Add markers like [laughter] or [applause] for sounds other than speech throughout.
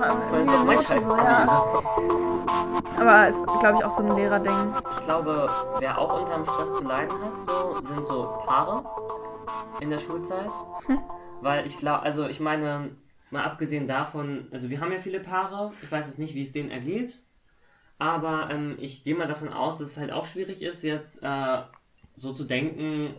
Das ist doch mein scheiß ja. Aber ist, glaube ich, auch so ein Lehrerding. Ich glaube, wer auch unter dem Stress zu leiden hat, so, sind so Paare in der Schulzeit. Hm. Weil ich glaube, also ich meine, mal abgesehen davon, also wir haben ja viele Paare, ich weiß jetzt nicht, wie es denen ergeht, aber ähm, ich gehe mal davon aus, dass es halt auch schwierig ist, jetzt äh, so zu denken,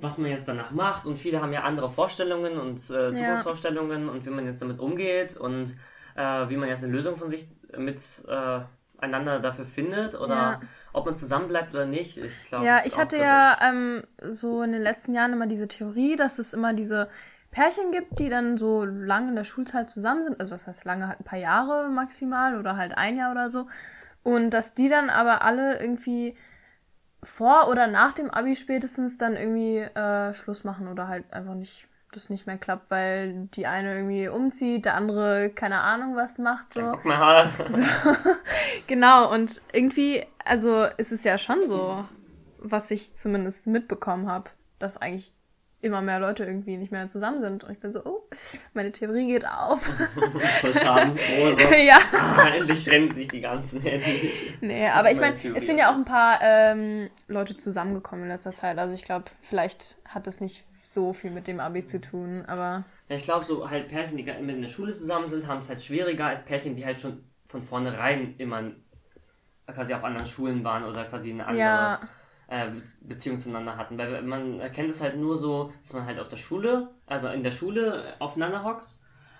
was man jetzt danach macht. Und viele haben ja andere Vorstellungen und äh, Zukunftsvorstellungen ja. und wie man jetzt damit umgeht und äh, wie man jetzt eine Lösung von sich mit äh, einander dafür findet oder ja. ob man zusammenbleibt oder nicht. Ich glaub, ja, ich hatte ja ähm, so in den letzten Jahren immer diese Theorie, dass es immer diese Pärchen gibt, die dann so lange in der Schulzeit zusammen sind. Also was heißt lange, halt ein paar Jahre maximal oder halt ein Jahr oder so. Und dass die dann aber alle irgendwie vor oder nach dem Abi spätestens dann irgendwie äh, Schluss machen oder halt einfach nicht das nicht mehr klappt, weil die eine irgendwie umzieht, der andere keine Ahnung was macht. So. [laughs] so. genau, und irgendwie, also ist es ja schon so, was ich zumindest mitbekommen habe, dass eigentlich immer mehr Leute irgendwie nicht mehr zusammen sind. Und ich bin so, oh, meine Theorie geht auf. [laughs] Voll schadenfroh. So. [laughs] ja. Ah, endlich trennen sich die ganzen endlich. Nee, aber ich meine, es sind ja auch ein paar ähm, Leute zusammengekommen in letzter Zeit. Also ich glaube, vielleicht hat das nicht so viel mit dem Abi zu tun, aber. Ja, ich glaube, so halt Pärchen, die mit in der Schule zusammen sind, haben es halt schwieriger als Pärchen, die halt schon von vornherein immer quasi auf anderen Schulen waren oder quasi eine andere. Ja äh, Beziehung zueinander hatten. Weil man erkennt es halt nur so, dass man halt auf der Schule, also in der Schule aufeinander hockt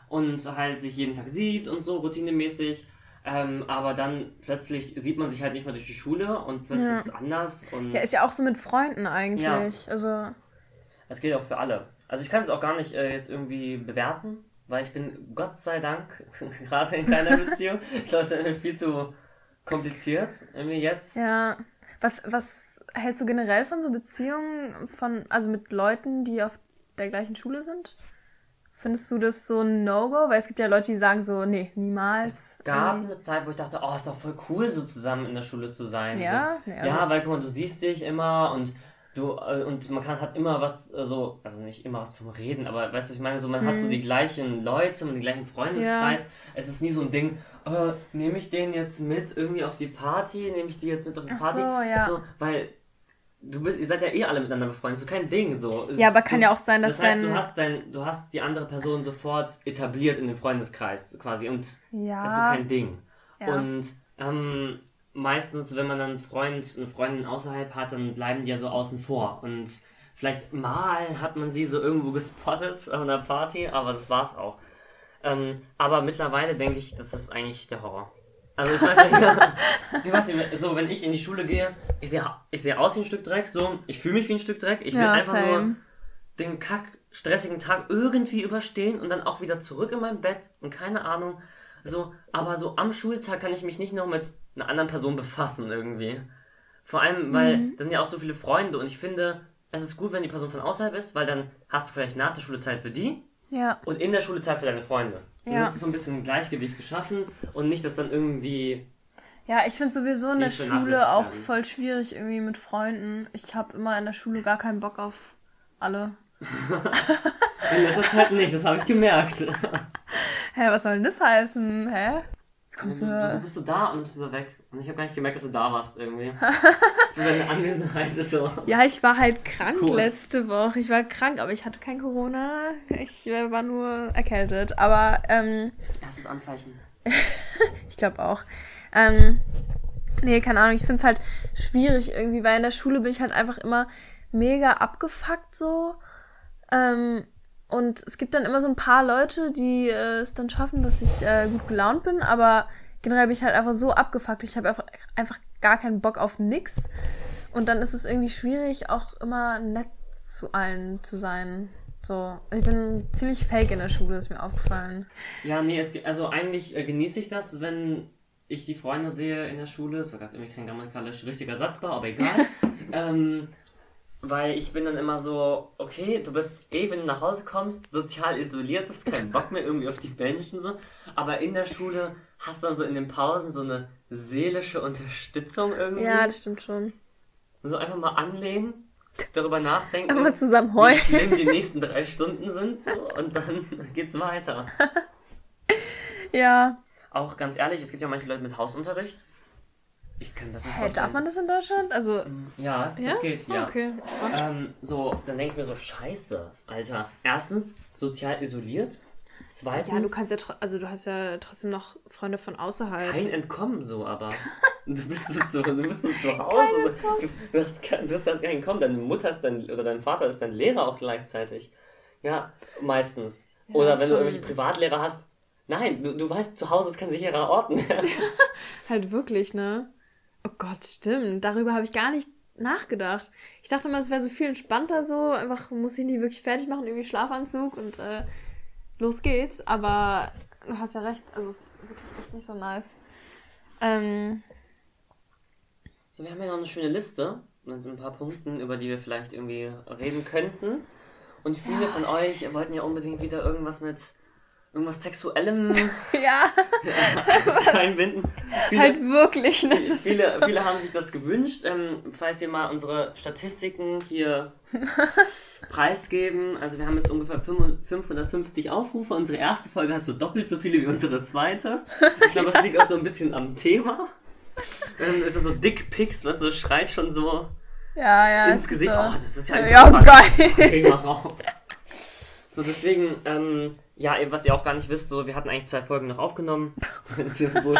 und halt sich jeden Tag sieht und so routinemäßig. Ähm, aber dann plötzlich sieht man sich halt nicht mehr durch die Schule und plötzlich ja. ist es anders. Und ja, ist ja auch so mit Freunden eigentlich. Ja. Also. Es gilt auch für alle. Also ich kann es auch gar nicht äh, jetzt irgendwie bewerten, weil ich bin Gott sei Dank [laughs] gerade in keiner [laughs] Beziehung. ich glaube, es ist viel zu kompliziert irgendwie jetzt. Ja. Was, was hältst du generell von so Beziehungen von, also mit Leuten, die auf der gleichen Schule sind? Findest du das so ein No-Go? Weil es gibt ja Leute, die sagen so, nee, niemals. Es gab eine Zeit, wo ich dachte, oh, ist doch voll cool, so zusammen in der Schule zu sein. Ja, so, nee, also ja weil guck mal, du siehst dich immer und du äh, und man kann hat immer was so also, also nicht immer was zum reden aber weißt du ich meine so man hm. hat so mhm. die gleichen Leute man den gleichen Freundeskreis ja. es ist nie so ein Ding äh, nehme ich den jetzt mit irgendwie auf die Party nehme ich die jetzt mit auf die Party Ach so, ja. so, weil du bist, ihr seid ja eh alle miteinander befreundet, so kein Ding so. Ja, aber kann so, ja auch sein, dass das heißt, dein... du hast dein, du hast die andere Person sofort etabliert in den Freundeskreis quasi und ja. das ist so kein Ding. Ja. Und ähm, meistens, wenn man dann einen Freund, eine Freundin außerhalb hat, dann bleiben die ja so außen vor und vielleicht mal hat man sie so irgendwo gespottet auf einer Party, aber das war's auch. Ähm, aber mittlerweile denke ich, das ist eigentlich der Horror. Also ich weiß nicht, [laughs] ich weiß nicht, so wenn ich in die Schule gehe, ich sehe ich seh aus wie ein Stück Dreck, so, ich fühle mich wie ein Stück Dreck, ich will ja, einfach same. nur den kack stressigen Tag irgendwie überstehen und dann auch wieder zurück in mein Bett und keine Ahnung, so, aber so am Schultag kann ich mich nicht noch mit einer anderen Person befassen irgendwie. Vor allem, weil mhm. da sind ja auch so viele Freunde und ich finde, es ist gut, wenn die Person von außerhalb ist, weil dann hast du vielleicht nach der Schule Zeit für die ja. und in der Schule Zeit für deine Freunde. Ja. Du hast so ein bisschen ein Gleichgewicht geschaffen und nicht, dass dann irgendwie. Ja, ich finde sowieso in der Schule auch werden. voll schwierig irgendwie mit Freunden. Ich habe immer in der Schule gar keinen Bock auf alle. in letzter Zeit nicht, das habe ich gemerkt. [laughs] Hä, was soll denn das heißen? Hä? Kommst du, du, du bist so da und bist du so weg. Ich habe gar nicht gemerkt, dass du da warst irgendwie. [laughs] so deine Anwesenheit ist so. Ja, ich war halt krank kurz. letzte Woche. Ich war krank, aber ich hatte kein Corona. Ich äh, war nur erkältet. Aber, ähm. Erstes Anzeichen. [laughs] ich glaube auch. Ähm, nee, keine Ahnung. Ich finde es halt schwierig irgendwie, weil in der Schule bin ich halt einfach immer mega abgefuckt so. Ähm, und es gibt dann immer so ein paar Leute, die äh, es dann schaffen, dass ich äh, gut gelaunt bin, aber generell bin ich halt einfach so abgefuckt. Ich habe einfach, einfach gar keinen Bock auf nix. Und dann ist es irgendwie schwierig, auch immer nett zu allen zu sein. So, ich bin ziemlich fake in der Schule, ist mir aufgefallen. Ja, nee, es, also eigentlich äh, genieße ich das, wenn ich die Freunde sehe in der Schule. Das war gerade irgendwie kein grammatikalisch richtiger Satz war, aber egal. [laughs] ähm, weil ich bin dann immer so, okay, du bist eh, wenn du nach Hause kommst, sozial isoliert, hast keinen Bock mehr irgendwie auf die Menschen so. Aber in der Schule hast du dann so in den Pausen so eine seelische Unterstützung irgendwie. Ja, das stimmt schon. So einfach mal anlehnen, darüber nachdenken, Einmal zusammen heulen. wie schlimm die [laughs] nächsten drei Stunden sind so, und dann [laughs] geht's weiter. Ja. Auch ganz ehrlich, es gibt ja manche Leute mit Hausunterricht. Ich kann das nicht hey, Darf man das in Deutschland? Also. Mm, ja, ja? das geht, ja. Okay, ähm, so, dann denke ich mir so, scheiße, Alter. Erstens, sozial isoliert. Zweitens. Ja, du kannst ja, also du hast ja trotzdem noch Freunde von außerhalb. Kein Entkommen so, aber. [laughs] du bist so zu, du bist so zu Hause. Du, du, hast, du hast kein Entkommen. Deine Mutter ist dein, oder dein Vater ist dein Lehrer auch gleichzeitig. Ja, meistens. Ja, oder wenn du irgendwelche Privatlehrer hast. Nein, du, du weißt, zu Hause ist kein sicherer Ort mehr. [laughs] halt wirklich, ne? Oh Gott, stimmt. Darüber habe ich gar nicht nachgedacht. Ich dachte immer, es wäre so viel entspannter so. Einfach muss ich nicht wirklich fertig machen, irgendwie Schlafanzug und äh, los geht's. Aber du hast ja recht, also es ist wirklich echt nicht so nice. Ähm, so, wir haben ja noch eine schöne Liste mit ein paar Punkten, über die wir vielleicht irgendwie reden könnten. Und viele ja. von euch wollten ja unbedingt wieder irgendwas mit irgendwas Sexuellem [laughs] ja. [laughs] einbinden. Viele, halt wirklich, ne? Viele, viele haben sich das gewünscht. Ähm, falls ihr mal unsere Statistiken hier [laughs] preisgeben. Also wir haben jetzt ungefähr 550 Aufrufe. Unsere erste Folge hat so doppelt so viele wie unsere zweite. Ich glaube, das liegt auch so ein bisschen am Thema. Dann ist das so Dickpics, was so schreit schon so ja, ja, ins Gesicht. So. Oh, das ist ja interessant. Ja, geil. So, deswegen, ähm, ja, was ihr auch gar nicht wisst, so, wir hatten eigentlich zwei Folgen noch aufgenommen. [laughs] wo,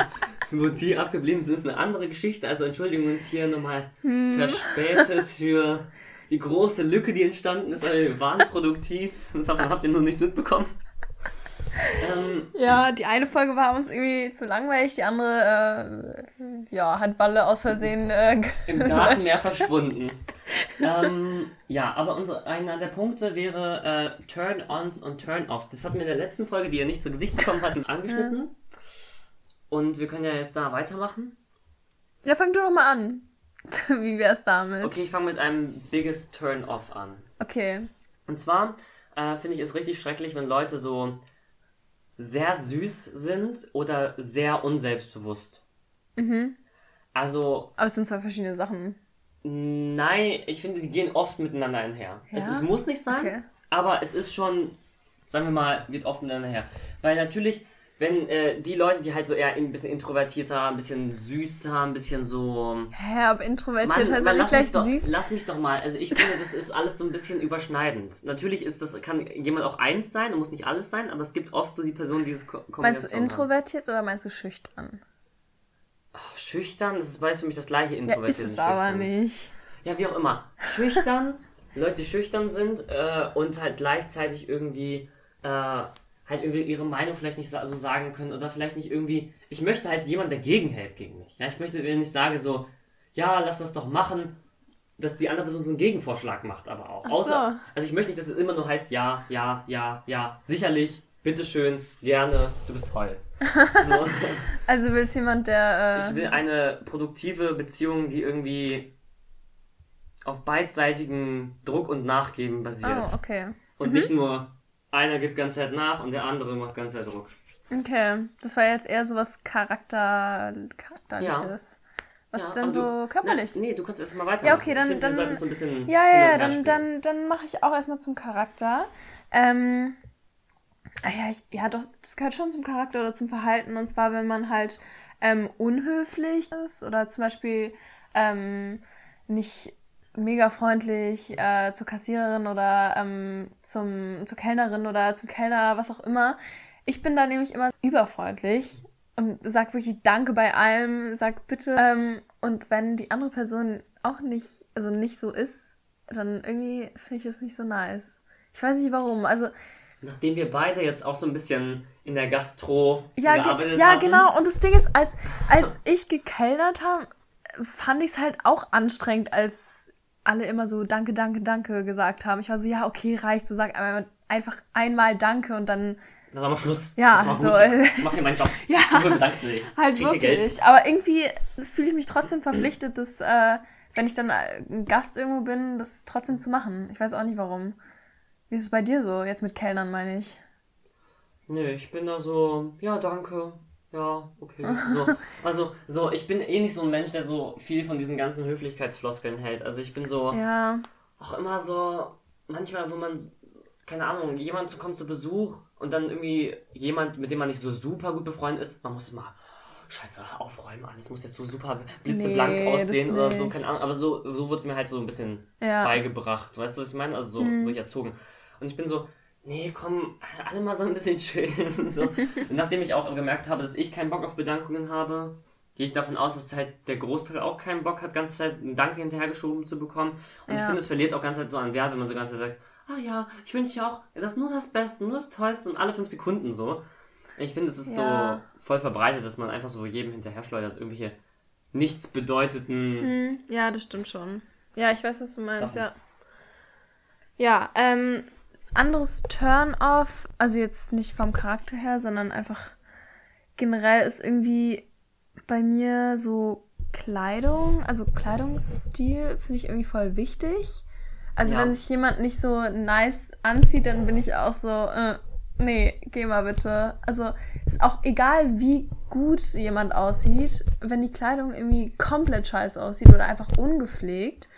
wo die abgeblieben sind, ist eine andere Geschichte. Also entschuldigen uns hier nochmal hm. verspätet für die große Lücke, die entstanden ist. weil Wir waren produktiv. Davon habt ihr nur nichts mitbekommen. Ähm, ja, die eine Folge war uns irgendwie zu langweilig, die andere äh, ja, hat Walle aus Versehen äh, im Datenmeer verschwunden. [laughs] ähm, ja, aber unsere, einer der Punkte wäre äh, Turn-ons und Turn-offs. Das hatten wir in der letzten Folge, die ihr nicht zu Gesicht bekommen hatten, [laughs] angeschnitten. Und wir können ja jetzt da weitermachen. Ja, fang du doch mal an. [laughs] Wie wär's damit? Okay, ich fange mit einem Biggest Turn-off an. Okay. Und zwar äh, finde ich es richtig schrecklich, wenn Leute so sehr süß sind oder sehr unselbstbewusst. Mhm. Also. Aber es sind zwei verschiedene Sachen. Nein, ich finde, die gehen oft miteinander einher. Ja? Es, es, muss nicht sein, okay. aber es ist schon, sagen wir mal, geht oft miteinander her. Weil natürlich, wenn äh, die Leute, die halt so eher ein bisschen introvertierter, ein bisschen süßer, ein bisschen so. Hä, aber introvertiert heißt ja nicht gleich doch, süß. Lass mich doch mal. Also ich finde, das ist alles so ein bisschen überschneidend. Natürlich ist das, kann jemand auch eins sein und muss nicht alles sein, aber es gibt oft so die Personen, die dieses Kombination Meinst du introvertiert haben. oder meinst du schüchtern? Oh, schüchtern, das ist weiß für mich das gleiche introvertiert. Ja, ist es aber nicht. Ja, wie auch immer. Schüchtern, [laughs] Leute, die schüchtern sind äh, und halt gleichzeitig irgendwie. Äh, halt irgendwie ihre Meinung vielleicht nicht so sagen können oder vielleicht nicht irgendwie, ich möchte halt jemand dagegen hält gegen mich. Ja, ich möchte, wenn ich sage so, ja, lass das doch machen, dass die andere Person so einen Gegenvorschlag macht, aber auch. So. Außer, also ich möchte nicht, dass es immer nur heißt, ja, ja, ja, ja, sicherlich, bitteschön, gerne, du bist toll. [laughs] So. also willst jemand, der. Äh... Ich will eine produktive Beziehung, die irgendwie auf beidseitigen Druck und Nachgeben basiert. Oh, okay. Und mhm. nicht nur einer gibt ganz Zeit nach und der andere macht ganz Zeit Druck. Okay, das war jetzt eher so was Charakter, Charakterliches. Ja. Was ja, ist denn so du, körperlich? Na, nee, du kannst erst mal weiter. Ja, okay, dann. Find, dann so ja, ja, ja, dann, dann, dann mache ich auch erstmal zum Charakter. Ähm, ah ja, ich, ja, doch, das gehört schon zum Charakter oder zum Verhalten. Und zwar, wenn man halt ähm, unhöflich ist oder zum Beispiel ähm, nicht mega freundlich äh, zur Kassiererin oder ähm, zum, zur Kellnerin oder zum Kellner, was auch immer. Ich bin da nämlich immer überfreundlich und sag wirklich Danke bei allem, sag bitte. Ähm, und wenn die andere Person auch nicht, also nicht so ist, dann irgendwie finde ich es nicht so nice. Ich weiß nicht warum. Also. Nachdem wir beide jetzt auch so ein bisschen in der Gastro ja, gearbeitet ge ja, haben. Ja, genau. Und das Ding ist, als, als ich gekellnert habe, fand ich es halt auch anstrengend, als alle immer so Danke, Danke, Danke gesagt haben. Ich war so, ja, okay, reicht. So sag einfach einmal Danke und dann. Das war mal Schluss. Ja, das so. Ich mach hier meinen Job. [laughs] ja, du bedankst dich. [laughs] Halt Krieg wirklich. Aber irgendwie fühle ich mich trotzdem verpflichtet, dass, äh, wenn ich dann ein Gast irgendwo bin, das trotzdem zu machen. Ich weiß auch nicht warum. Wie ist es bei dir so? Jetzt mit Kellnern meine ich. Nö, ich bin da so, ja, danke, ja, okay. So, [laughs] also, so, ich bin eh nicht so ein Mensch, der so viel von diesen ganzen Höflichkeitsfloskeln hält. Also ich bin so ja. auch immer so, manchmal, wo man keine Ahnung, jemand kommt zu Besuch und dann irgendwie jemand, mit dem man nicht so super gut befreundet ist, man muss immer scheiße, aufräumen, alles muss jetzt so super blitzeblank nee, aussehen oder so, keine Ahnung. Aber so, so wurde es mir halt so ein bisschen ja. beigebracht. Weißt du, was ich meine? Also so wurde ich erzogen. Und ich bin so, nee, komm, alle mal so ein bisschen chillen. so. [laughs] Und nachdem ich auch gemerkt habe, dass ich keinen Bock auf Bedankungen habe, gehe ich davon aus, dass halt der Großteil auch keinen Bock hat, ganze Zeit einen Danke hinterhergeschoben zu bekommen. Und ja. ich finde, es verliert auch ganze Zeit so an Wert, wenn man so ganze Zeit sagt, ah ja, ich wünsche dir auch das nur das Beste, nur das Tollste und alle fünf Sekunden so. Ich finde, es ist ja. so voll verbreitet, dass man einfach so jedem hinterher schleudert, irgendwelche nichts bedeuteten. Hm, ja, das stimmt schon. Ja, ich weiß, was du meinst, Sachen. ja. Ja, ähm, anderes Turn-off, also jetzt nicht vom Charakter her, sondern einfach generell ist irgendwie bei mir so Kleidung, also Kleidungsstil finde ich irgendwie voll wichtig. Also ja. wenn sich jemand nicht so nice anzieht, dann bin ich auch so, äh, nee, geh mal bitte. Also ist auch egal, wie gut jemand aussieht, wenn die Kleidung irgendwie komplett scheiße aussieht oder einfach ungepflegt,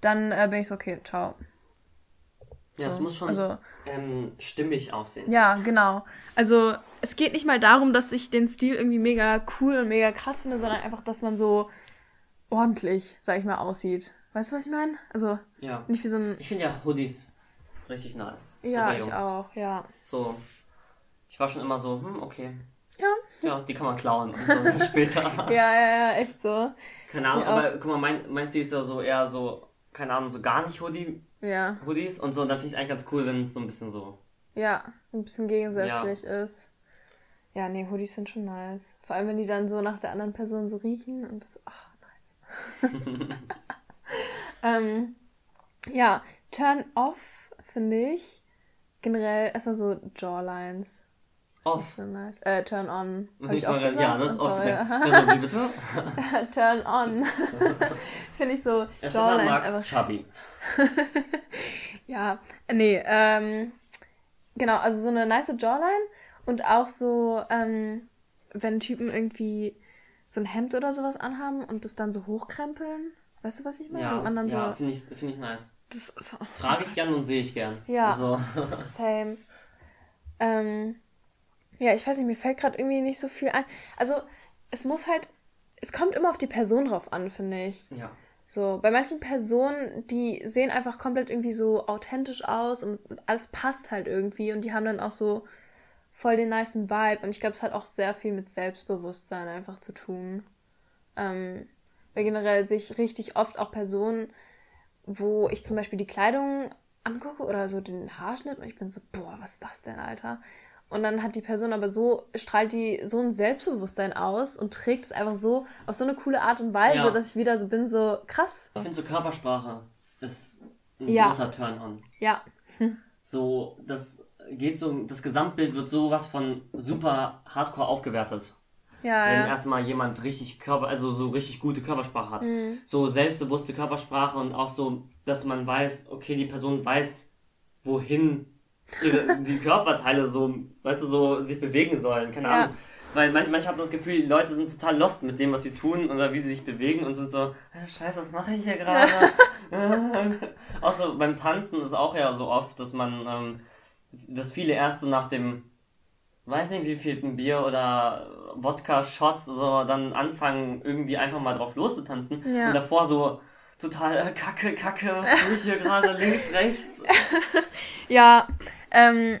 dann äh, bin ich so, okay, ciao. Ja, so. es muss schon also, ähm, stimmig aussehen. Ja, genau. Also es geht nicht mal darum, dass ich den Stil irgendwie mega cool und mega krass finde, sondern einfach, dass man so ordentlich, sag ich mal, aussieht. Weißt du, was ich meine? Also ja. nicht wie so ein. Ich finde ja Hoodies richtig nice. Ja, ich auch, ja. So, ich war schon immer so, hm, okay. Ja. Ja, die kann man klauen und so später. [laughs] ja, ja, ja, echt so. Keine Ahnung, aber guck mal, mein, mein Stil ist ja so eher so, keine Ahnung, so gar nicht Hoodie. Ja. Hoodies und so. Und dann finde ich es eigentlich ganz cool, wenn es so ein bisschen so. Ja, ein bisschen gegensätzlich ja. ist. Ja, nee, Hoodies sind schon nice. Vor allem, wenn die dann so nach der anderen Person so riechen und bist so, ach, nice. [laughs] ähm, ja, Turn off, finde ich. Generell erstmal so Jawlines. Off. So nice. Äh, turn on. Hab ich, gesagt? Ja, das ist off gesagt. Also, wie bitte? [laughs] turn on. [laughs] Finde ich so. Erst Jawlines Max einfach. Chubby. [laughs] ja, nee, ähm, genau, also so eine nice Jawline und auch so, ähm, wenn Typen irgendwie so ein Hemd oder sowas anhaben und das dann so hochkrempeln. Weißt du, was ich meine? Ja, und ja finde ich, find ich nice. Das, oh, Trage ich gern und sehe ich gern. Ja, also. same. Ähm, ja, ich weiß nicht, mir fällt gerade irgendwie nicht so viel ein. Also, es muss halt, es kommt immer auf die Person drauf an, finde ich. Ja. So, bei manchen Personen, die sehen einfach komplett irgendwie so authentisch aus und alles passt halt irgendwie und die haben dann auch so voll den niceen Vibe und ich glaube, es hat auch sehr viel mit Selbstbewusstsein einfach zu tun. Ähm, weil generell sich richtig oft auch Personen, wo ich zum Beispiel die Kleidung angucke oder so den Haarschnitt und ich bin so, boah, was ist das denn, Alter? Und dann hat die Person aber so, strahlt die so ein Selbstbewusstsein aus und trägt es einfach so auf so eine coole Art und Weise, ja. dass ich wieder so bin, so krass. Ich finde so Körpersprache ist ein ja. großer Turn-on. Ja. Hm. So, das geht so, das Gesamtbild wird sowas von super hardcore aufgewertet. Ja, wenn ja. erstmal jemand richtig Körper, also so richtig gute Körpersprache hat. Mhm. So selbstbewusste Körpersprache und auch so, dass man weiß, okay, die Person weiß, wohin ihre, die Körperteile so, weißt du, so sich bewegen sollen. Keine ja. Ahnung. Weil man, manchmal hat man das Gefühl, die Leute sind total lost mit dem, was sie tun oder wie sie sich bewegen und sind so, scheiße, was mache ich hier gerade? [laughs] auch so beim Tanzen ist auch ja so oft, dass man, ähm, dass viele erst so nach dem, weiß nicht wie viel Bier oder Wodka-Shots so dann anfangen, irgendwie einfach mal drauf loszutanzen ja. und davor so total äh, kacke, kacke, was tue ich hier gerade, [laughs] links, rechts. [laughs] Ja, ähm,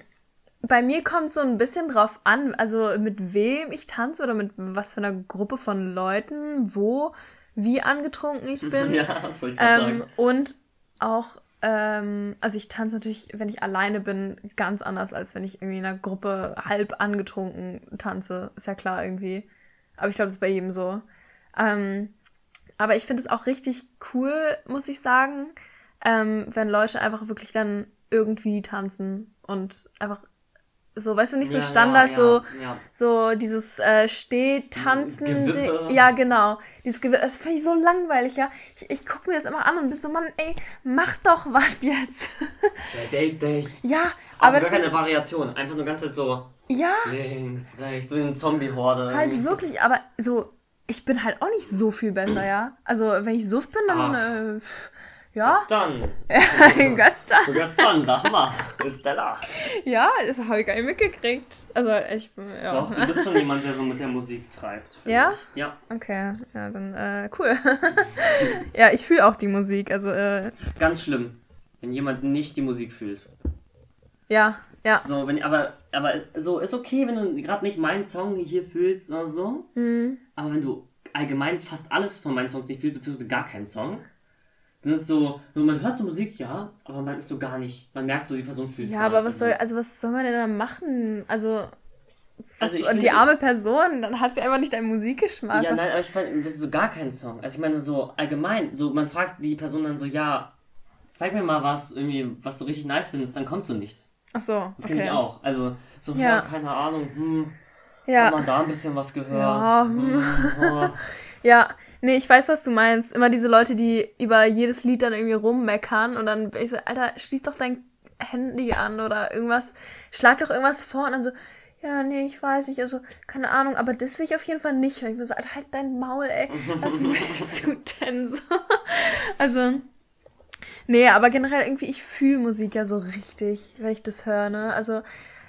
bei mir kommt so ein bisschen drauf an, also mit wem ich tanze oder mit was für einer Gruppe von Leuten, wo, wie angetrunken ich bin. [laughs] Ja, das wollte ich ähm, sagen. Und auch, ähm, also ich tanze natürlich, wenn ich alleine bin, ganz anders, als wenn ich irgendwie in einer Gruppe halb angetrunken tanze. Ist ja klar irgendwie. Aber ich glaube, das ist bei jedem so. Ähm, aber ich finde es auch richtig cool, muss ich sagen, ähm, wenn Leute einfach wirklich dann irgendwie tanzen und einfach so, weißt du, nicht so ja, Standard, ja, so, ja. so dieses äh, Stehtanzen. Ja, genau. Dieses Gewirr, das finde ich so langweilig, ja. Ich, ich gucke mir das immer an und bin so, Mann, ey, mach doch [laughs] was jetzt. Beweg dich. Ja, aber. Also gar keine Variation, einfach nur ganz Zeit so. Ja. Links, rechts, so wie eine Zombie-Horde. Halt wirklich, aber so, ich bin halt auch nicht so viel besser, ja. Also, wenn ich suff bin, dann. Äh, Ja. Gestern. [laughs] gestern. gestern, sag mal. Ist der da? Ja, das habe ich gar nicht mitgekriegt. Also ich ja. Doch, du bist schon jemand, der so mit der Musik treibt. Ja? Ich. Ja. Okay, ja, dann äh, cool. [laughs] ja, ich fühle auch die Musik. Also, äh, Ganz schlimm, wenn jemand nicht die Musik fühlt. Ja, ja. So, wenn, aber, aber so ist okay, wenn du gerade nicht meinen Song hier fühlst oder so. Mhm. Aber wenn du allgemein fast alles von meinen Songs nicht fühlst, beziehungsweise gar keinen Song, dann ist so, man hört so Musik, ja, aber man ist so gar nicht, man merkt so, die Person fühlt es Ja, aber was soll, also was soll man denn da machen? Also, was, also und die arme Person, dann hat sie einfach nicht deinen Musikgeschmack. Ja, nein, aber ich fand so gar keinen Song. Also ich meine so allgemein, so man fragt die Person dann so, ja, zeig mir mal was, irgendwie, was du richtig nice findest, dann kommt so nichts. Ach so. Das kenne okay. ich auch. Also, so, ja. keine Ahnung, hm, ja. hat man da ein bisschen was gehört. Ja, [laughs] hm, hm ja, nee, ich weiß, was du meinst. Immer diese Leute, die über jedes Lied dann irgendwie rummeckern und dann bin ich so, Alter, schließ doch dein Handy an oder irgendwas, schlag doch irgendwas vor und dann so, ja, nee, ich weiß nicht, also, keine Ahnung, aber das will ich auf jeden Fall nicht hören. Ich bin so, Alter, halt dein Maul, ey. Was [laughs] willst du denn so? [laughs] Also, Nee, aber generell irgendwie, ich fühle Musik ja so richtig, wenn ich das höre, ne? Also,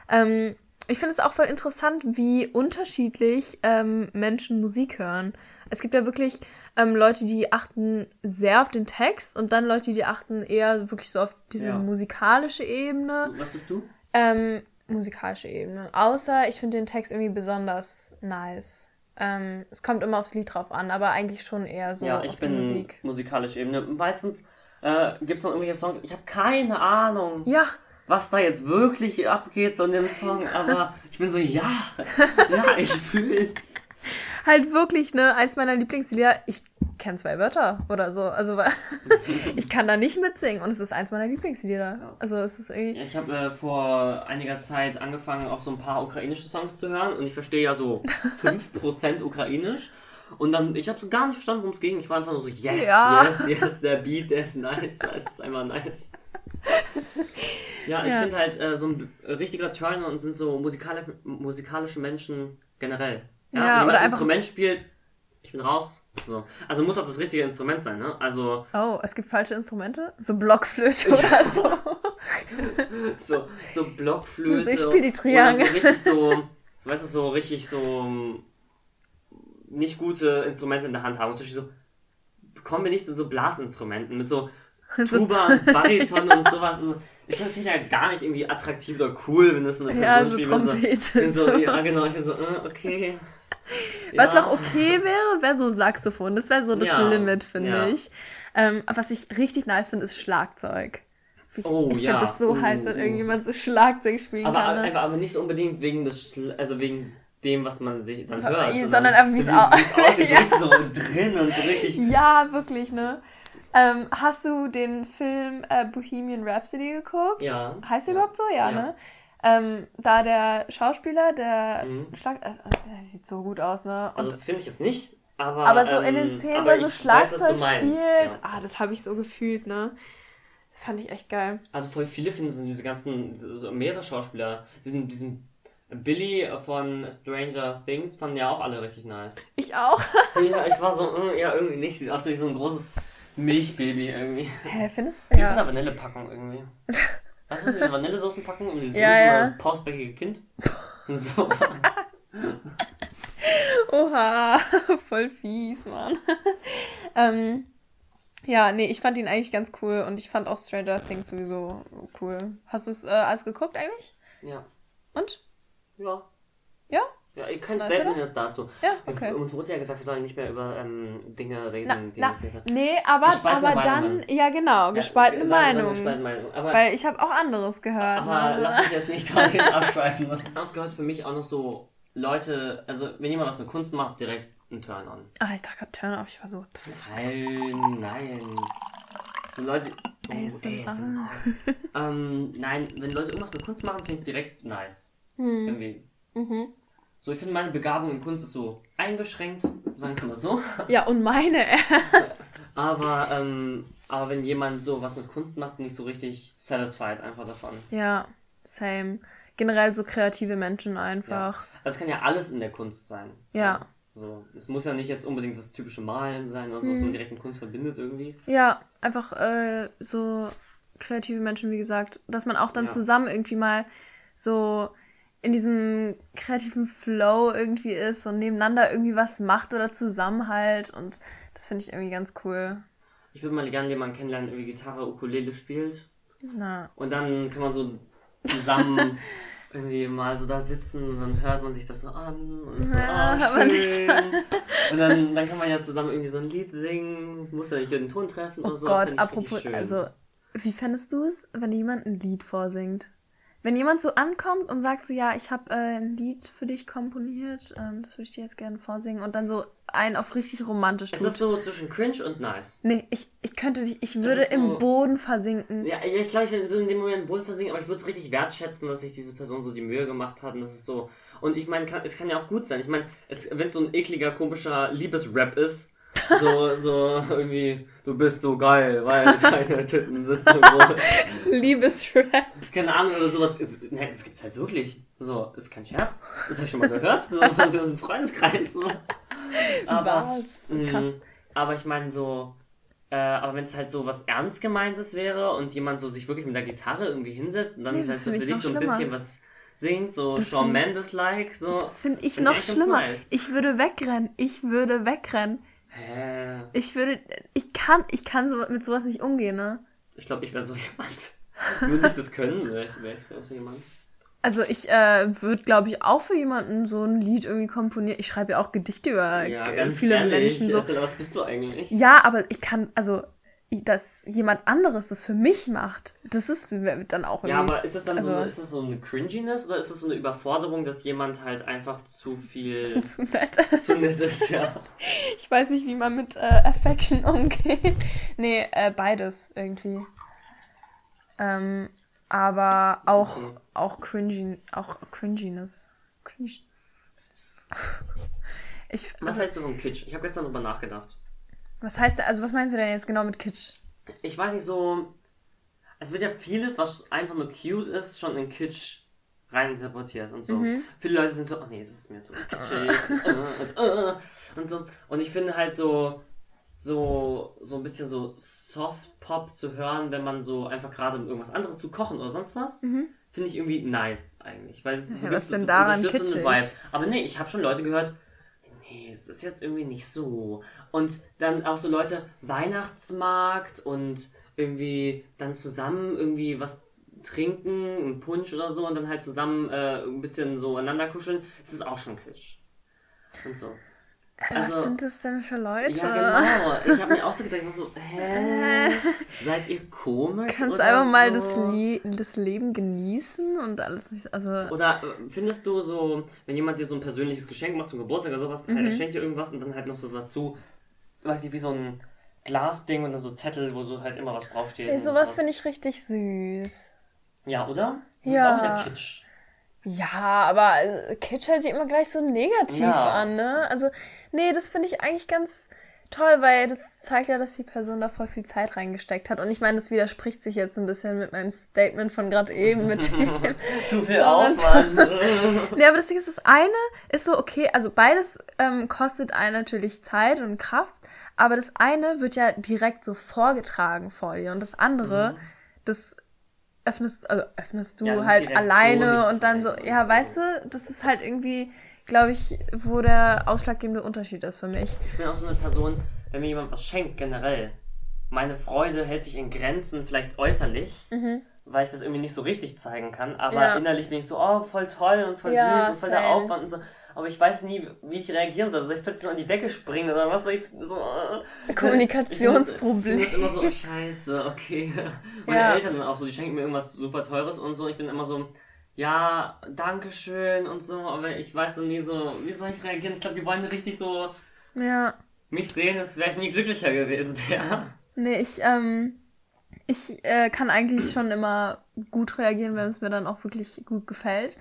ähm, ich finde es auch voll interessant, wie unterschiedlich ähm, Menschen Musik hören. Es gibt ja wirklich ähm, Leute, die achten sehr auf den Text und dann Leute, die achten eher wirklich so auf diese ja. musikalische Ebene. Was bist du? Ähm, musikalische Ebene. Außer ich finde den Text irgendwie besonders nice. Ähm, es kommt immer aufs Lied drauf an, aber eigentlich schon eher so ja, ich auf bin die Musik. musikalische Ebene. Meistens äh, Gibt es noch irgendwelche Songs? Ich habe keine Ahnung. Ja. Was da jetzt wirklich abgeht so in dem Song, aber ich bin so, ja, [laughs] ja, ich fühl's. Halt wirklich, ne, eins meiner Lieblingslieder, ich kenne zwei Wörter oder so, also [laughs] ich kann da nicht mitsingen und es ist eins meiner Lieblingslieder. Also es ist irgendwie... Ich habe äh, vor einiger Zeit angefangen, auch so ein paar ukrainische Songs zu hören und ich verstehe ja so [laughs] 5% ukrainisch und dann, ich habe so gar nicht verstanden, worum es ging. Ich war einfach nur so, yes, ja. yes, yes, der Beat, der ist nice, es ist einfach nice. Ja, ich ja. finde halt, äh, so ein richtiger Turner und sind so musikali musikalische Menschen generell. Ja, ja wenn oder ein Instrument spielt, ich bin raus. So. Also muss auch das richtige Instrument sein, ne? Also. Oh, es gibt falsche Instrumente? So Blockflöte oder so. [laughs] so, so Blockflöte. Also ich spiele die Triangel. so richtig so, so, weißt du, so richtig so nicht gute Instrumente in der Hand haben. zum Beispiel so, kommen wir nicht zu so Blasinstrumenten mit so [laughs] Tuba und Bariton und sowas. Also, ich finde es ja gar nicht irgendwie attraktiv oder cool, wenn das eine Person ja, so spielt. Trompete. So, so, [laughs] ja, genau. Ich bin so, äh, okay. Was ja. noch okay wäre, wäre so Saxophon. Das wäre so das ja, Limit, finde ja. ich. Ähm, was ich richtig nice finde, ist Schlagzeug. Ich, oh, ich finde das so uh, heiß, wenn uh. irgendjemand so Schlagzeug spielen aber, kann. Ne? Aber, aber nicht so unbedingt wegen des, Schla also wegen dem, was man sich dann hört. Sondern, sondern einfach, wie es aussieht. [laughs] ja. so drin und so richtig. Ja, wirklich, ne? Ähm, hast du den Film äh, Bohemian Rhapsody geguckt? Ja. Heißt der ja. überhaupt so? Ja, ja. ne? Ähm, da der Schauspieler, der mhm. Schlag... Äh, das sieht so gut aus, ne? Und also finde ich jetzt nicht, aber... Aber so in den ähm, Szenen, wo er so Schlagzeug spielt, ja. ah, das habe ich so gefühlt, ne? Fand ich echt geil. Also voll viele finden so diese ganzen, so mehrere Schauspieler, diesen, diesen Billy von Stranger Things fanden ja auch alle richtig nice. Ich auch. [laughs] ja, ich war so, äh, ja, irgendwie nicht. Sieht aus wie so ein großes Milchbaby irgendwie. Hä, findest du? Ja. von der Vanillepackung irgendwie. [laughs] Was ist diese Vanillesoßenpackung? Um dieses ja, ja. pausbäckige Kind? [laughs] So. Oha, [laughs] voll fies, Mann. ähm, ja, nee, ich fand ihn eigentlich ganz cool und ich fand auch Stranger Things sowieso cool. Hast du es äh, alles geguckt eigentlich? Ja. Und? Ja. Ja? Ja, ihr könnt Statement jetzt dazu. Ja, okay. Uns wurde ja gesagt, wir sollen nicht mehr über ähm, Dinge reden, na, die na, nicht Nee, aber, aber dann, ja genau, gespaltene ja, Meinung. Gespaltene Meinung. Aber, Weil ich habe auch anderes gehört. Aber also. lass uns jetzt nicht dahin [laughs] abschweifen. Sonst gehört für mich auch noch so Leute, also wenn jemand was mit Kunst macht, direkt ein Turn-on. Ah, ich dachte gerade Turn-off, ich war so... Nein, nein. So Leute... Oh, ASMR. ähm, nein, wenn Leute irgendwas mit Kunst machen, finde ich es direkt nice. Hm. Irgendwie. Mhm. So, ich finde meine Begabung in Kunst ist so eingeschränkt, sagen wir mal so. [laughs] Ja, und meine [laughs] erst. aber, ähm, aber wenn jemand so was mit Kunst macht, bin ich so richtig satisfied einfach davon. Ja, same. Generell so kreative Menschen einfach. Ja. Also es kann ja alles in der Kunst sein. Ja. So, es muss ja nicht jetzt unbedingt das typische Malen sein, also was man mhm. direkt mit Kunst verbindet irgendwie. Ja, einfach äh, so kreative Menschen, wie gesagt, dass man auch dann ja. zusammen irgendwie mal so in diesem kreativen Flow irgendwie ist und nebeneinander irgendwie was macht oder Zusammenhalt und das finde ich irgendwie ganz cool. Ich würde mal gerne jemanden kennenlernen, der irgendwie Gitarre, Ukulele spielt. Na. Und dann kann man so zusammen [laughs] irgendwie mal so da sitzen und dann hört man sich das so an und so, ja, oh, schön. So [laughs] und dann, dann kann man ja zusammen irgendwie so ein Lied singen, muss ja nicht den Ton treffen oh oder so. Gott, apropos, also wie fändest du es, wenn jemand ein Lied vorsingt? Wenn jemand so ankommt und sagt so, ja, ich habe äh, ein Lied für dich komponiert, ähm, das würde ich dir jetzt gerne vorsingen und dann so einen auf richtig romantisch tut. Ist das so zwischen cringe und nice? Nee, ich, ich könnte dich, ich würde so, im Boden versinken. Ja, ich glaube, ich würde in dem Moment im Boden versinken, aber ich würde es richtig wertschätzen, dass sich diese Person so die Mühe gemacht hat und das ist so... Und ich meine, es kann ja auch gut sein. Ich meine, wenn es so ein ekliger, komischer Liebesrap ist, so, so irgendwie, du bist so geil, weil [laughs] deine Titten sind so groß. Liebesrap. Keine Ahnung, oder sowas. Nein, das gibt's halt wirklich. So, ist kein Scherz. Das habe ich schon mal gehört. So [laughs] aus dem Freundeskreis. So. Aber, was? Mm, Krass. aber ich meine so, äh, aber wenn es halt so was ernst gemeintes wäre und jemand so sich wirklich mit der Gitarre irgendwie hinsetzt und dann nee, halt so für dich so ein bisschen was singt, so das Shawn Mendes-like. So, das finde ich find noch schlimmer. Nice. Ich würde wegrennen. Ich würde wegrennen. Hä? Ich würde, ich kann, ich kann so mit sowas nicht umgehen, ne? Ich glaube, ich wäre so [laughs] jemand. würde ich das können? Wäre ich, wär ich so jemand? Also ich äh, würde, glaube ich, auch für jemanden so ein Lied irgendwie komponieren. Ich schreibe ja auch Gedichte über ja, ganz viele ehrlich, Menschen. So. Estelle, was bist du eigentlich? Ja, aber ich kann, also dass jemand anderes das für mich macht, das ist dann auch irgendwie... Ja, aber ist das dann also, so, eine, ist das so eine Cringiness oder ist das so eine Überforderung, dass jemand halt einfach zu viel... [laughs] [laughs] zu nett ist. Zu nett ist, ja. [laughs] Ich weiß nicht, wie man mit äh, Affection umgeht. nee, äh, beides irgendwie. Ähm, aber auch, okay. auch, cringy, auch Cringiness. Cringiness. Ich, Was also, heißt du von Kitsch? Ich habe gestern darüber nachgedacht. Was heißt, also was meinst du denn jetzt genau mit Kitsch? Ich weiß nicht, so. Es wird ja vieles, was einfach nur cute ist, schon in Kitsch reininterpretiert und so. Mhm. Viele Leute sind so, oh nee, das ist mir zu kitschig [laughs] und, äh, und, und so. Und ich finde halt so, so, so ein bisschen so Soft-Pop zu hören, wenn man so einfach gerade irgendwas anderes zu kochen oder sonst was, mhm. finde ich irgendwie nice eigentlich. Weil es ja, was denn daran kitschig? Vibe. Aber nee, ich habe schon Leute gehört, nee, es ist jetzt irgendwie nicht so. Und dann auch so Leute, Weihnachtsmarkt und irgendwie dann zusammen irgendwie was trinken, einen Punsch oder so und dann halt zusammen äh, ein bisschen so aneinander kuscheln, das ist auch schon Kitsch. Und so. Also, Was sind das denn für Leute? Ja, genau. Ich habe mir auch so gedacht, ich war so, hä? [laughs] Seid ihr komisch? Kannst du einfach so? mal das, Le das Leben genießen und alles nicht, also... Oder äh, findest du so, wenn jemand dir so ein persönliches Geschenk macht zum Geburtstag oder sowas, mhm. halt, er schenkt dir irgendwas und dann halt noch so dazu, weiß nicht, wie so ein Glasding und dann so Zettel, wo so halt immer was draufsteht. Ey, sowas finde ich richtig süß. Ja, oder? Das ja. ist auch wieder Kitsch. Ja, aber äh, Kitsch hört sich immer gleich so negativ ja. an, ne? Also, nee, das finde ich eigentlich ganz toll, weil das zeigt ja, dass die Person da voll viel Zeit reingesteckt hat. Und ich meine, das widerspricht sich jetzt ein bisschen mit meinem Statement von gerade eben mit [laughs] dem Zu viel Aufwand. [laughs] [laughs] nee, aber das Ding ist, das eine ist so, okay, also beides ähm, kostet einen natürlich Zeit und Kraft, aber das eine wird ja direkt so vorgetragen vor dir und das andere, mhm. das öffnest, also öffnest du ja, halt alleine und dann so, ja, so. weißt du, das ist halt irgendwie, glaube ich, wo der ausschlaggebende Unterschied ist für mich. Ich bin auch so eine Person, wenn mir jemand was schenkt, generell, meine Freude hält sich in Grenzen, vielleicht äußerlich, mhm. weil ich das irgendwie nicht so richtig zeigen kann, aber ja. innerlich bin ich so, oh, voll toll und voll ja, süß und voll same. der Aufwand und so aber ich weiß nie, wie ich reagieren soll. Soll ich plötzlich an die Decke springen oder was soll ich so. Äh, Kommunikationsproblem. Ich bin immer so, oh, scheiße, okay. Meine ja. Eltern dann auch so, die schenken mir irgendwas super Teures und so. Ich bin immer so, ja, danke schön und so, aber ich weiß dann nie so, wie soll ich reagieren? Ich glaube, die wollen richtig so. Ja. Mich sehen, das wäre ich nie glücklicher gewesen, [laughs] ja. Nee, ich, ähm. Ich äh, kann eigentlich schon immer gut reagieren, wenn es mir dann auch wirklich gut gefällt.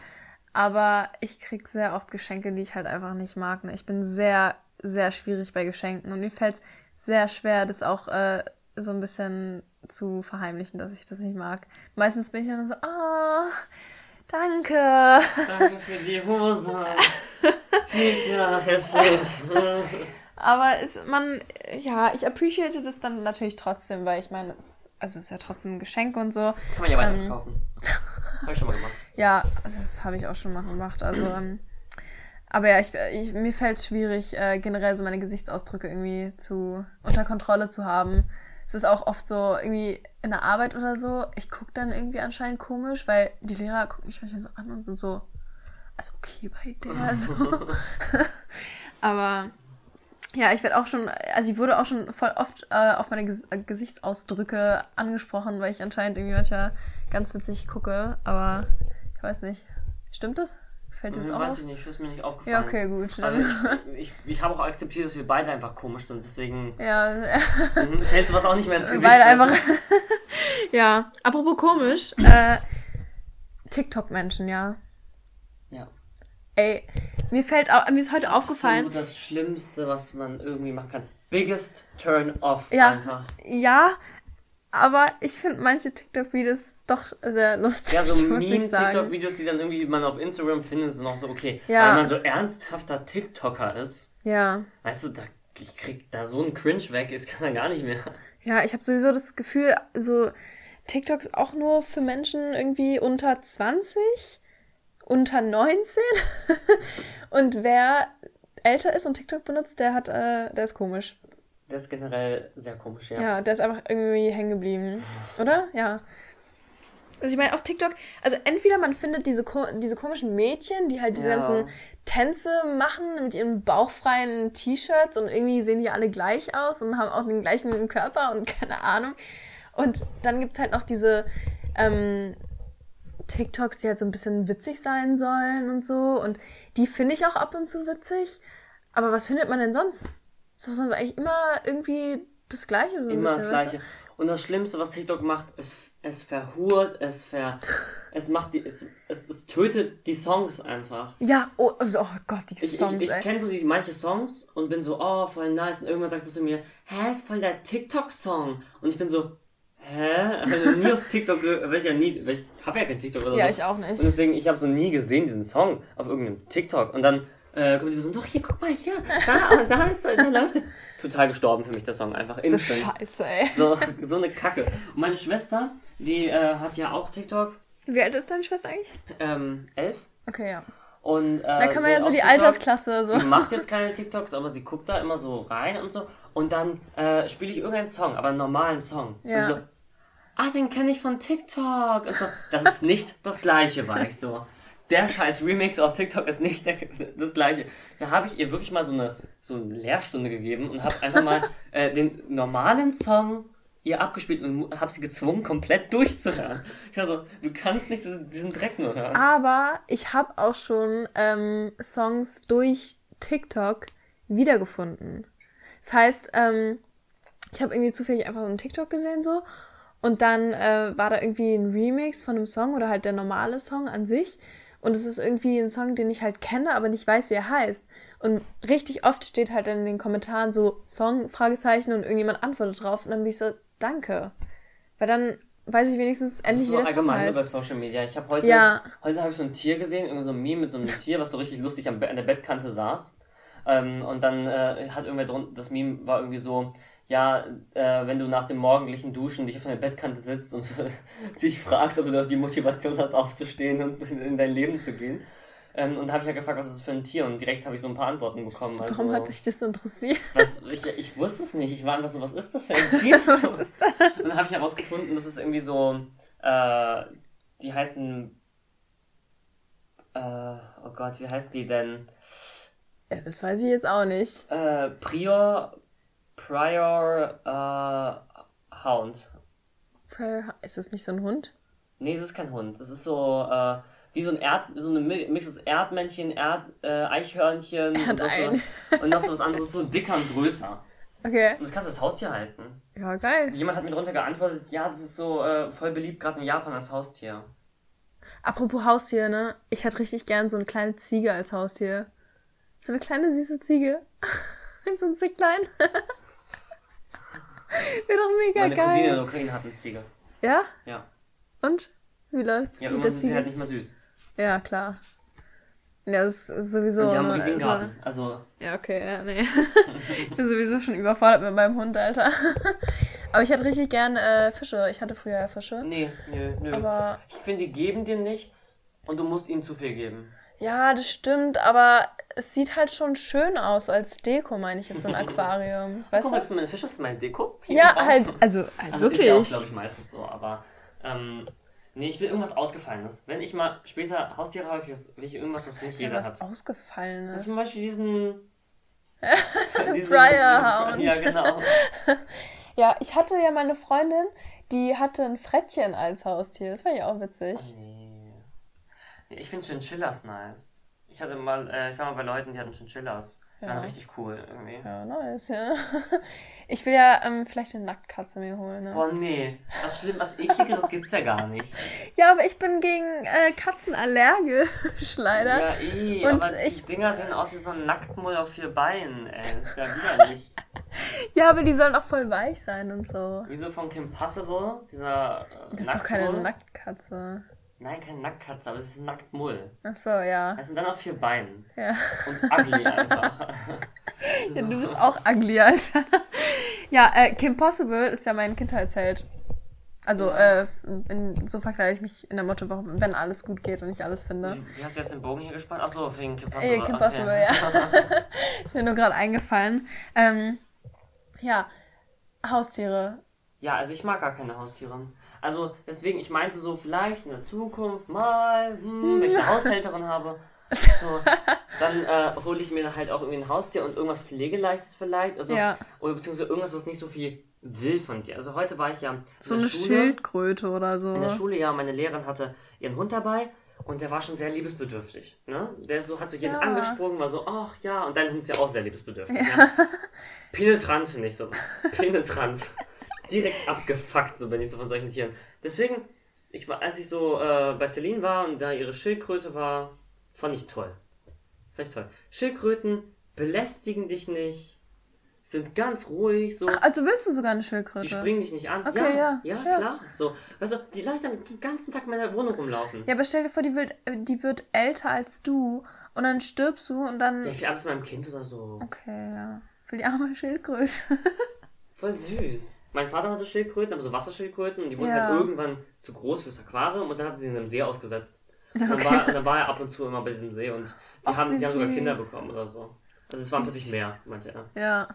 Aber ich krieg sehr oft Geschenke, die ich halt einfach nicht mag. Ne? Ich bin sehr, sehr schwierig bei Geschenken und mir fällt es sehr schwer, das auch äh, so ein bisschen zu verheimlichen, dass ich das nicht mag. Meistens bin ich dann so, ah, oh, danke. Danke für die Hose. [laughs] Aber es, man, ja, ich appreciate das dann natürlich trotzdem, weil ich meine, es, also es ist ja trotzdem ein Geschenk und so. Kann man ja weiterverkaufen. Ähm, habe ich schon mal gemacht. Ja, also das habe ich auch schon mal gemacht. Also, ähm, aber ja, ich, ich, mir fällt es schwierig, äh, generell so meine Gesichtsausdrücke irgendwie zu unter Kontrolle zu haben. Es ist auch oft so irgendwie in der Arbeit oder so. Ich gucke dann irgendwie anscheinend komisch, weil die Lehrer gucken mich manchmal so an und sind so, also okay bei der. [laughs] So. [laughs] aber ja, ich werde auch schon, also ich wurde auch schon voll oft äh, auf meine Ges äh, Gesichtsausdrücke angesprochen, weil ich anscheinend irgendwie manchmal ganz witzig gucke, aber weiß nicht. Stimmt das? Fällt das hm, auch Weiß auf? ich nicht, ist mir nicht aufgefallen. Ja, okay, gut. Also ich, ich, ich habe auch akzeptiert, dass wir beide einfach komisch sind, deswegen [laughs] ja. Mhm, fällt sowas auch nicht mehr ins Gewicht. Beide einfach. [laughs] ja, apropos komisch, äh, TikTok-Menschen, ja. Ja. Ey, mir fällt auch, mir ist heute Absolut aufgefallen. das Schlimmste, was man irgendwie machen kann. Biggest turn off ja, einfach. Ja, aber ich finde manche TikTok-Videos doch sehr lustig. Ja, so [laughs] Meme-TikTok-Videos, die dann irgendwie man auf Instagram findet, sind auch so okay. Ja. Weil man so ernsthafter TikToker ist. Ja. Weißt du, da, ich krieg da so einen Cringe weg, ist kann er gar nicht mehr. Ja, ich habe sowieso das Gefühl, so TikTok ist auch nur für Menschen irgendwie unter 20 unter 19. [laughs] und wer älter ist und TikTok benutzt, der hat, äh, der ist komisch. Der ist generell sehr komisch, ja. Ja, der ist einfach irgendwie hängen geblieben. [laughs] Oder? Ja. Also ich meine, auf TikTok, also entweder man findet diese, diese komischen Mädchen, die halt diese ja. ganzen Tänze machen mit ihren bauchfreien T-Shirts und irgendwie sehen die alle gleich aus und haben auch den gleichen Körper und [laughs] keine Ahnung. Und dann gibt es halt noch diese ähm, TikToks, die halt so ein bisschen witzig sein sollen und so. Und die finde ich auch ab und zu witzig. Aber was findet man denn sonst? Das ist sonst eigentlich immer irgendwie das Gleiche. So immer bisschen, das Gleiche. Weißt du? Und das Schlimmste, was TikTok macht, es, es verhurt, es ver, [laughs] es macht die, es, es, es tötet die Songs einfach. Ja, oh, oh Gott, die Songs, Ich, ich, ich kenne so die, manche Songs und bin so, oh, voll nice. Und irgendwann sagst du zu mir, hä, ist voll der TikTok-Song. Und ich bin so, Hä? Also nie auf TikTok, weiß ich ja nie, ich habe ja kein TikTok oder so. Ja, ich auch nicht. Und deswegen, ich habe so nie gesehen, diesen Song auf irgendeinem TikTok. Und dann äh, kommt die Person, doch, hier, guck mal, hier, da, da ist, da läuft der. Total gestorben für mich, der Song, einfach instant. So scheiße, ey. So, so eine Kacke. Und meine Schwester, die äh, hat ja auch TikTok. Wie alt ist deine Schwester eigentlich? Ähm, elf. Okay, ja. Und, äh, da kann man so ja so die TikTok, Altersklasse so. Sie macht jetzt keine TikToks, aber sie guckt da immer so rein und so. Und dann äh, spiele ich irgendeinen Song, aber einen normalen Song. Ja. Also, ah, den kenne ich von TikTok. Und so. Das ist nicht das gleiche, war ich so. Der scheiß Remix auf TikTok ist nicht der, das gleiche. Da habe ich ihr wirklich mal so eine, so eine Lehrstunde gegeben und habe einfach mal [laughs] äh, den normalen Song ihr abgespielt und habe sie gezwungen, komplett durchzuhören. Ich war so, du kannst nicht diesen Dreck nur hören. Aber ich habe auch schon ähm, Songs durch TikTok wiedergefunden. Das heißt, ähm, ich habe irgendwie zufällig einfach so einen TikTok gesehen so und dann äh, war da irgendwie ein Remix von einem Song oder halt der normale Song an sich. Und es ist irgendwie ein Song, den ich halt kenne, aber nicht weiß, wie er heißt. Und richtig oft steht halt in den Kommentaren so Song, Fragezeichen und irgendjemand antwortet drauf. Und dann bin ich so, danke. Weil dann weiß ich wenigstens endlich, wie das so allgemein bei Social Media. Ich habe heute, ja. heute habe ich so ein Tier gesehen, irgendwie so ein Meme mit so einem Tier, was so richtig lustig an der Bettkante saß. Ähm, und dann äh, hat irgendwer drunter, das Meme war irgendwie so, ja, äh, wenn du nach dem morgendlichen Duschen dich auf deiner Bettkante sitzt und [laughs] dich fragst, ob du noch die Motivation hast, aufzustehen und in dein Leben zu gehen. Ähm, und habe ich ja gefragt, was ist das für ein Tier? Und direkt habe ich so ein paar Antworten bekommen. Also, Warum hat dich das interessiert? Was, ich, ich, wusste es nicht. Ich war einfach so, was ist das für ein Tier? [laughs] was ist das? Und dann habe ich herausgefunden, das ist irgendwie so, äh, die heißen, äh, oh Gott, wie heißt die denn? Ja, das weiß ich jetzt auch nicht. Äh, Prior, Prior äh, Hound. Prior, ist das nicht so ein Hund? Nee, das ist kein Hund. Das ist so äh, wie so ein Erd, so eine Mix aus Erdmännchen, Erd, äh, Eichhörnchen und noch, so, und noch so was anderes, so dicker und größer. Okay. Und das kannst du als Haustier halten. Ja, geil. Jemand hat mir drunter geantwortet, ja, das ist so äh, voll beliebt gerade in Japan als Haustier. Apropos Haustier, ne? Ich hätte richtig gern so eine kleine Ziege als Haustier. So eine kleine süße Ziege. [laughs] so ein Zicklein. [laughs] [laughs] Wäre doch mega Meine geil. Meine Cousine in der Ukraine hat eine Ziege. Ja? Ja. Und? Wie läuft's ja, mit der Ziege? Ja, halt nicht mehr süß. Ja, klar. Ja, das ist sowieso. Und die haben einen riesigen Garten. Also. Ja, okay, ja, nee. [laughs] ich bin sowieso schon überfordert mit meinem Hund, Alter. [laughs] Aber ich hatte richtig gern äh, Fische. Ich hatte früher Fische. Nee, nö, nö. Aber ich finde, die geben dir nichts und du musst ihnen zu viel geben. Ja, das stimmt, aber es sieht halt schon schön aus als Deko, meine ich jetzt, so ein [laughs] Aquarium. Weißt Guck, du? meine Fische ist mein Deko? Ja, halt, also, halt also wirklich. Ist ja auch, glaube ich, meistens so, aber ähm, nee, ich will irgendwas Ausgefallenes. Wenn ich mal später Haustiere habe, will ich irgendwas, was nicht jeder was hat. Ausgefallenes? Zum Beispiel diesen... [laughs] diesen Briarhound. Ja, genau. [laughs] ja, ich hatte ja meine Freundin, die hatte ein Frettchen als Haustier. Das war ja auch witzig. Oh, nee. Ich finde Chinchillas nice. Ich hatte mal, äh, ich war mal bei Leuten, die hatten Chinchillas. Die ja. waren richtig cool irgendwie. Ja, nice, ja. [laughs] Ich will ja ähm, vielleicht eine Nacktkatze mir holen. Ne? Boah, nee. Was schlimm, was ekligeres gibt's ja gar nicht. [laughs] Ja, aber ich bin gegen äh, Katzen allergisch, [laughs] leider. Ja, eh, Und aber ich, die Dinger sehen aus wie so ein Nacktmull auf vier Beinen, ey. Das ist ja widerlich. ja, aber die sollen auch voll weich sein und so. Wieso von Kim Possible? Dieser. Äh, das ist doch keine Nacktkatze. Nein, kein Nacktkatze, aber es ist ein Nacktmull. Ach so, ja. Es sind dann auf vier Beinen. Ja. Und ugly einfach. [laughs] ja, du bist auch ugly, Alter. ja, äh, Kim Possible ist ja mein Kindheitsheld. Also, ja. äh, in, so verkleide ich mich in der Motto, wenn alles gut geht und ich alles finde. Wie hast du jetzt den Bogen hier gespannt? Achso, wegen Kim Possible. Äh, Kim okay. Possible, ja. [laughs] ist mir nur gerade eingefallen. Ähm, ja, Haustiere. Ja, also ich mag gar keine Haustiere. Also deswegen, ich meinte so, vielleicht in der Zukunft mal, hm, wenn ich eine Haushälterin habe, so, dann äh, hole ich mir halt auch irgendwie ein Haustier und irgendwas Pflegeleichtes vielleicht. Also, ja. Oder beziehungsweise irgendwas, was nicht so viel will von dir. Also heute war ich ja. So eine Schule, Schildkröte oder so. In der Schule, ja, meine Lehrerin hatte ihren Hund dabei und der war schon sehr liebesbedürftig. Ne? Der so, hat so jeden ja. angesprungen, war so, ach ja, und dein Hund ist ja auch sehr liebesbedürftig. Ja. Ja. Penetrant finde ich sowas. Penetrant [laughs] direkt abgefuckt, so bin ich so von solchen Tieren. Deswegen, ich war, als ich so äh, bei Celine war und da ihre Schildkröte war, fand ich toll. Fand ich toll. Schildkröten belästigen dich nicht, sind ganz ruhig, so. Ach, also willst du sogar eine Schildkröte? Die springen dich nicht an. Okay, ja, ja, ja, ja. klar. So, also, die lasse ich dann den ganzen Tag in meiner Wohnung rumlaufen. Ja, aber stell dir vor, die wird, die wird älter als du und dann stirbst du und dann. Ja, ich ab meinem Kind oder so. Okay, ja. Für die arme Schildkröte. [laughs] Voll süß. Mein Vater hatte Schildkröten, aber so Wasserschildkröten und die wurden ja. halt irgendwann zu groß fürs Aquarium und dann hat sie in einem See ausgesetzt. Und dann, okay. war, dann war er ab und zu immer bei diesem See und die, Ach, haben, die haben sogar Kinder bekommen oder so. Also es waren plötzlich mehr, meinte er. Ja.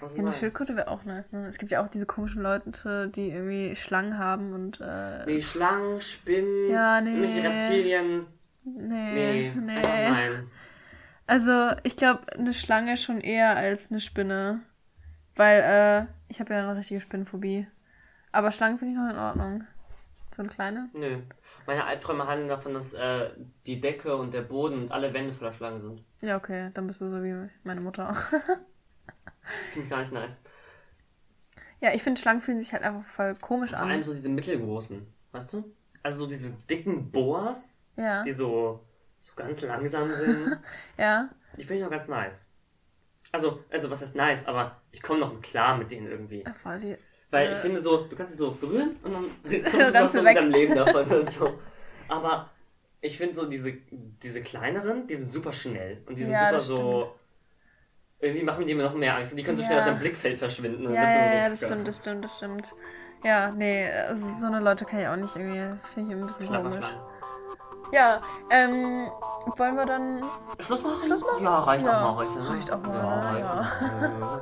Ja, eine nice. Schildkröte wäre auch nice, ne? Es gibt ja auch diese komischen Leute, die irgendwie Schlangen haben und. Äh... Nee, Schlangen, Spinnen, ja, nee. irgendwelche Reptilien. Nee, nee. nee. Nein. Also, ich glaube, eine Schlange schon eher als eine Spinne. Weil, äh, ich habe ja eine richtige Spinnenphobie. Aber Schlangen finde ich noch in Ordnung. So eine kleine? Nö. Meine Albträume handeln davon, dass äh, die Decke und der Boden und alle Wände voller Schlangen sind. Ja, okay. Dann bist du so wie meine Mutter auch. [laughs] finde ich gar nicht nice. Ja, ich finde, Schlangen fühlen sich halt einfach voll komisch Vor an. Vor allem so diese mittelgroßen, weißt du? Also so diese dicken Boas, ja. die so, so ganz langsam sind. [laughs] ja. Die finde ich noch ganz nice. Also, also was heißt nice, aber ich komme noch klar mit denen irgendwie. Ach, die, Weil äh, ich finde so, du kannst sie so berühren und dann [laughs] kommst du noch mit deinem Leben [laughs] davon und so. Aber ich finde so diese, diese kleineren, die sind super schnell und die sind ja, super so. Irgendwie machen die mir noch mehr Angst. Die können so ja. schnell aus deinem Blickfeld verschwinden. Ja, ja, so ja, das stimmt, das stimmt, das stimmt. Ja, nee, also so eine Leute kann ich auch nicht irgendwie. Finde ich ein bisschen komisch. Ja, ähm, wollen wir dann Schluss machen? Schluss machen? Ja, reicht ja. auch mal heute. Ne? Reicht auch mal, ja. Reicht ja.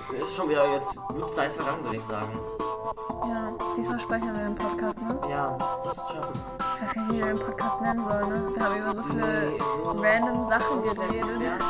[laughs] es ist schon wieder jetzt gute Zeit vergangen, würde ich sagen. Ja, diesmal speichern wir den Podcast, ne? Ja, das ist schon. Ich weiß gar nicht, wie wir den Podcast nennen sollen, ne? Wir haben über so viele nee, so random Sachen geredet.